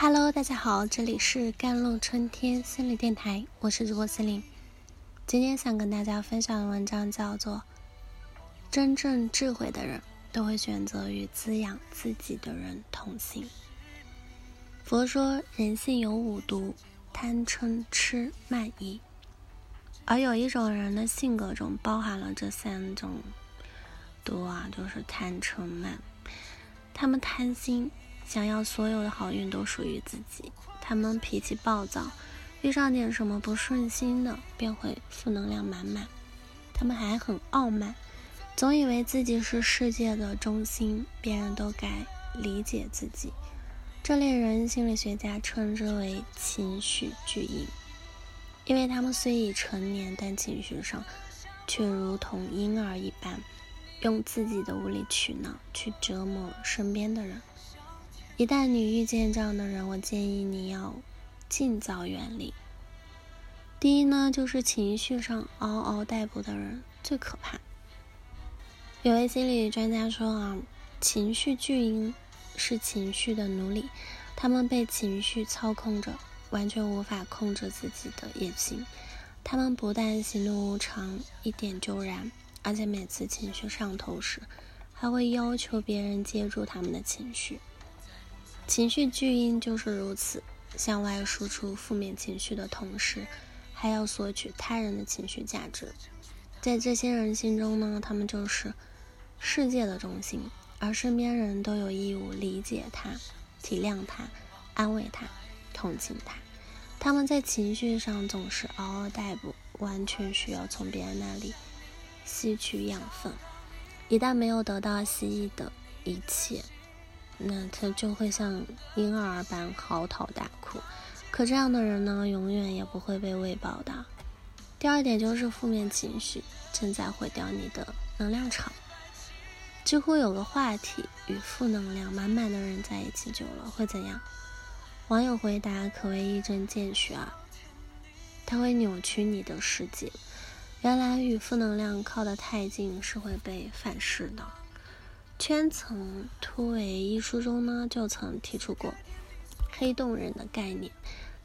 Hello，大家好，这里是甘露春天心理电台，我是主播心灵。今天想跟大家分享的文章叫做《真正智慧的人都会选择与滋养自己的人同行》。佛说人性有五毒：贪、嗔、痴、慢、疑。而有一种人的性格中包含了这三种毒啊，就是贪、嗔、慢。他们贪心。想要所有的好运都属于自己，他们脾气暴躁，遇上点什么不顺心的便会负能量满满。他们还很傲慢，总以为自己是世界的中心，别人都该理解自己。这类人，心理学家称之为情绪巨婴，因为他们虽已成年，但情绪上却如同婴儿一般，用自己的无理取闹去折磨身边的人。一旦你遇见这样的人，我建议你要尽早远离。第一呢，就是情绪上嗷嗷待哺的人最可怕。有位心理专家说啊，情绪巨婴是情绪的奴隶，他们被情绪操控着，完全无法控制自己的野心。他们不但喜怒无常，一点就燃，而且每次情绪上头时，还会要求别人接住他们的情绪。情绪巨婴就是如此，向外输出负面情绪的同时，还要索取他人的情绪价值。在这些人心中呢，他们就是世界的中心，而身边人都有义务理解他、体谅他、安慰他、同情他。他们在情绪上总是嗷嗷待哺，完全需要从别人那里吸取养分。一旦没有得到希冀的一切，那他就会像婴儿般嚎啕大哭，可这样的人呢，永远也不会被喂饱的。第二点就是负面情绪正在毁掉你的能量场。几乎有个话题：与负能量满满的人在一起久了会怎样？网友回答可谓一针见血啊，他会扭曲你的世界。原来与负能量靠得太近是会被反噬的。圈层突围一书中呢，就曾提出过“黑洞人”的概念，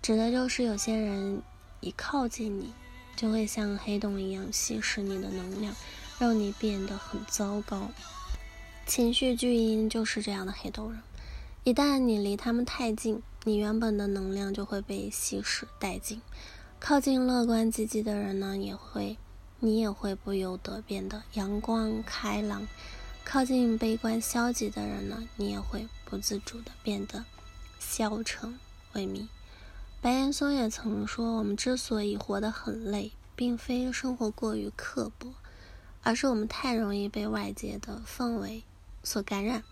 指的就是有些人一靠近你，就会像黑洞一样吸食你的能量，让你变得很糟糕。情绪巨婴就是这样的黑洞人，一旦你离他们太近，你原本的能量就会被吸食殆尽。靠近乐观积极的人呢，也会，你也会不由得变得阳光开朗。靠近悲观消极的人呢，你也会不自主的变得消沉萎靡。白岩松也曾说，我们之所以活得很累，并非生活过于刻薄，而是我们太容易被外界的氛围所感染，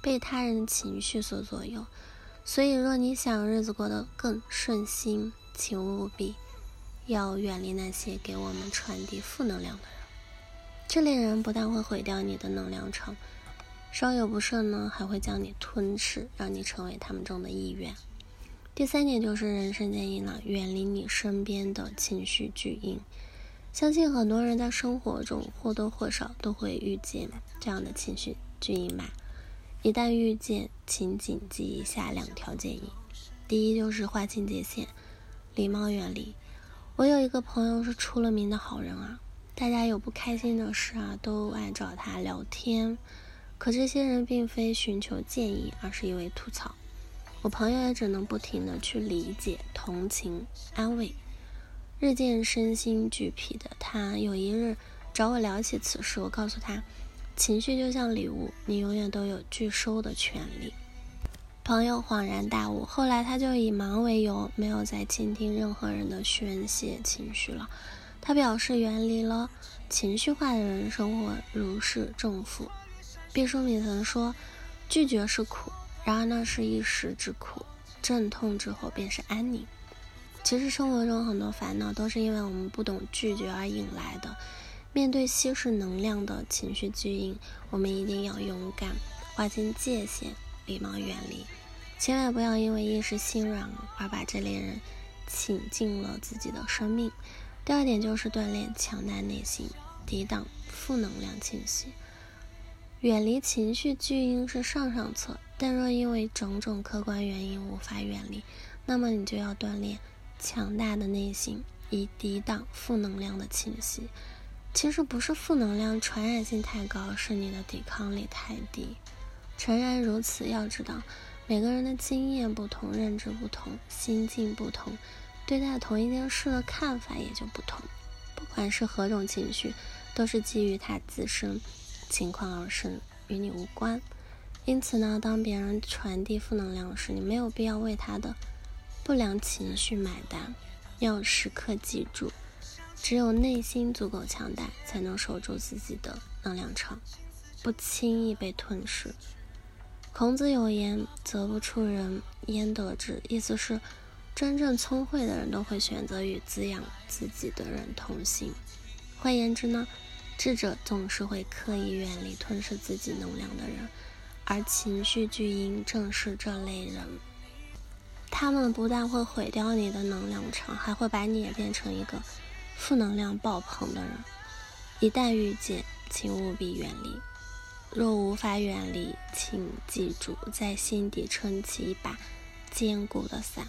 被他人的情绪所左右。所以，若你想日子过得更顺心，请务必要远离那些给我们传递负能量的人。这类人不但会毁掉你的能量场，稍有不慎呢，还会将你吞噬，让你成为他们中的一员。第三点就是人生建议了，远离你身边的情绪巨婴。相信很多人在生活中或多或少都会遇见这样的情绪巨婴吧。一旦遇见，请谨记以下两条建议：第一就是划清界限，礼貌远离。我有一个朋友是出了名的好人啊。大家有不开心的事啊，都爱找他聊天。可这些人并非寻求建议，而是一味吐槽。我朋友也只能不停的去理解、同情、安慰。日渐身心俱疲的他，有一日找我聊起此事。我告诉他，情绪就像礼物，你永远都有拒收的权利。朋友恍然大悟，后来他就以忙为由，没有再倾听任何人的宣泄情绪了。他表示，远离了情绪化的人，生活如释重负。毕淑敏曾说：“拒绝是苦，然而那是一时之苦，阵痛之后便是安宁。”其实生活中很多烦恼都是因为我们不懂拒绝而引来的。面对稀释能量的情绪巨婴，我们一定要勇敢，划清界限，礼貌远离，千万不要因为一时心软而把这类人请进了自己的生命。第二点就是锻炼强大内心，抵挡负能量侵袭。远离情绪巨婴是上上策，但若因为种种客观原因无法远离，那么你就要锻炼强大的内心，以抵挡负能量的侵袭。其实不是负能量传染性太高，是你的抵抗力太低。诚然如此，要知道每个人的经验不同，认知不同，心境不同，对待同一件事的看法也就不同。不管是何种情绪，都是基于他自身。情况而生，与你无关。因此呢，当别人传递负能量时，你没有必要为他的不良情绪买单。要时刻记住，只有内心足够强大，才能守住自己的能量场，不轻易被吞噬。孔子有言：“则不出人，焉得之？”意思是，真正聪慧的人都会选择与滋养自己的人同行。换言之呢？智者总是会刻意远离吞噬自己能量的人，而情绪巨婴正是这类人。他们不但会毁掉你的能量场，还会把你也变成一个负能量爆棚的人。一旦遇见，请务必远离。若无法远离，请记住在心底撑起一把坚固的伞，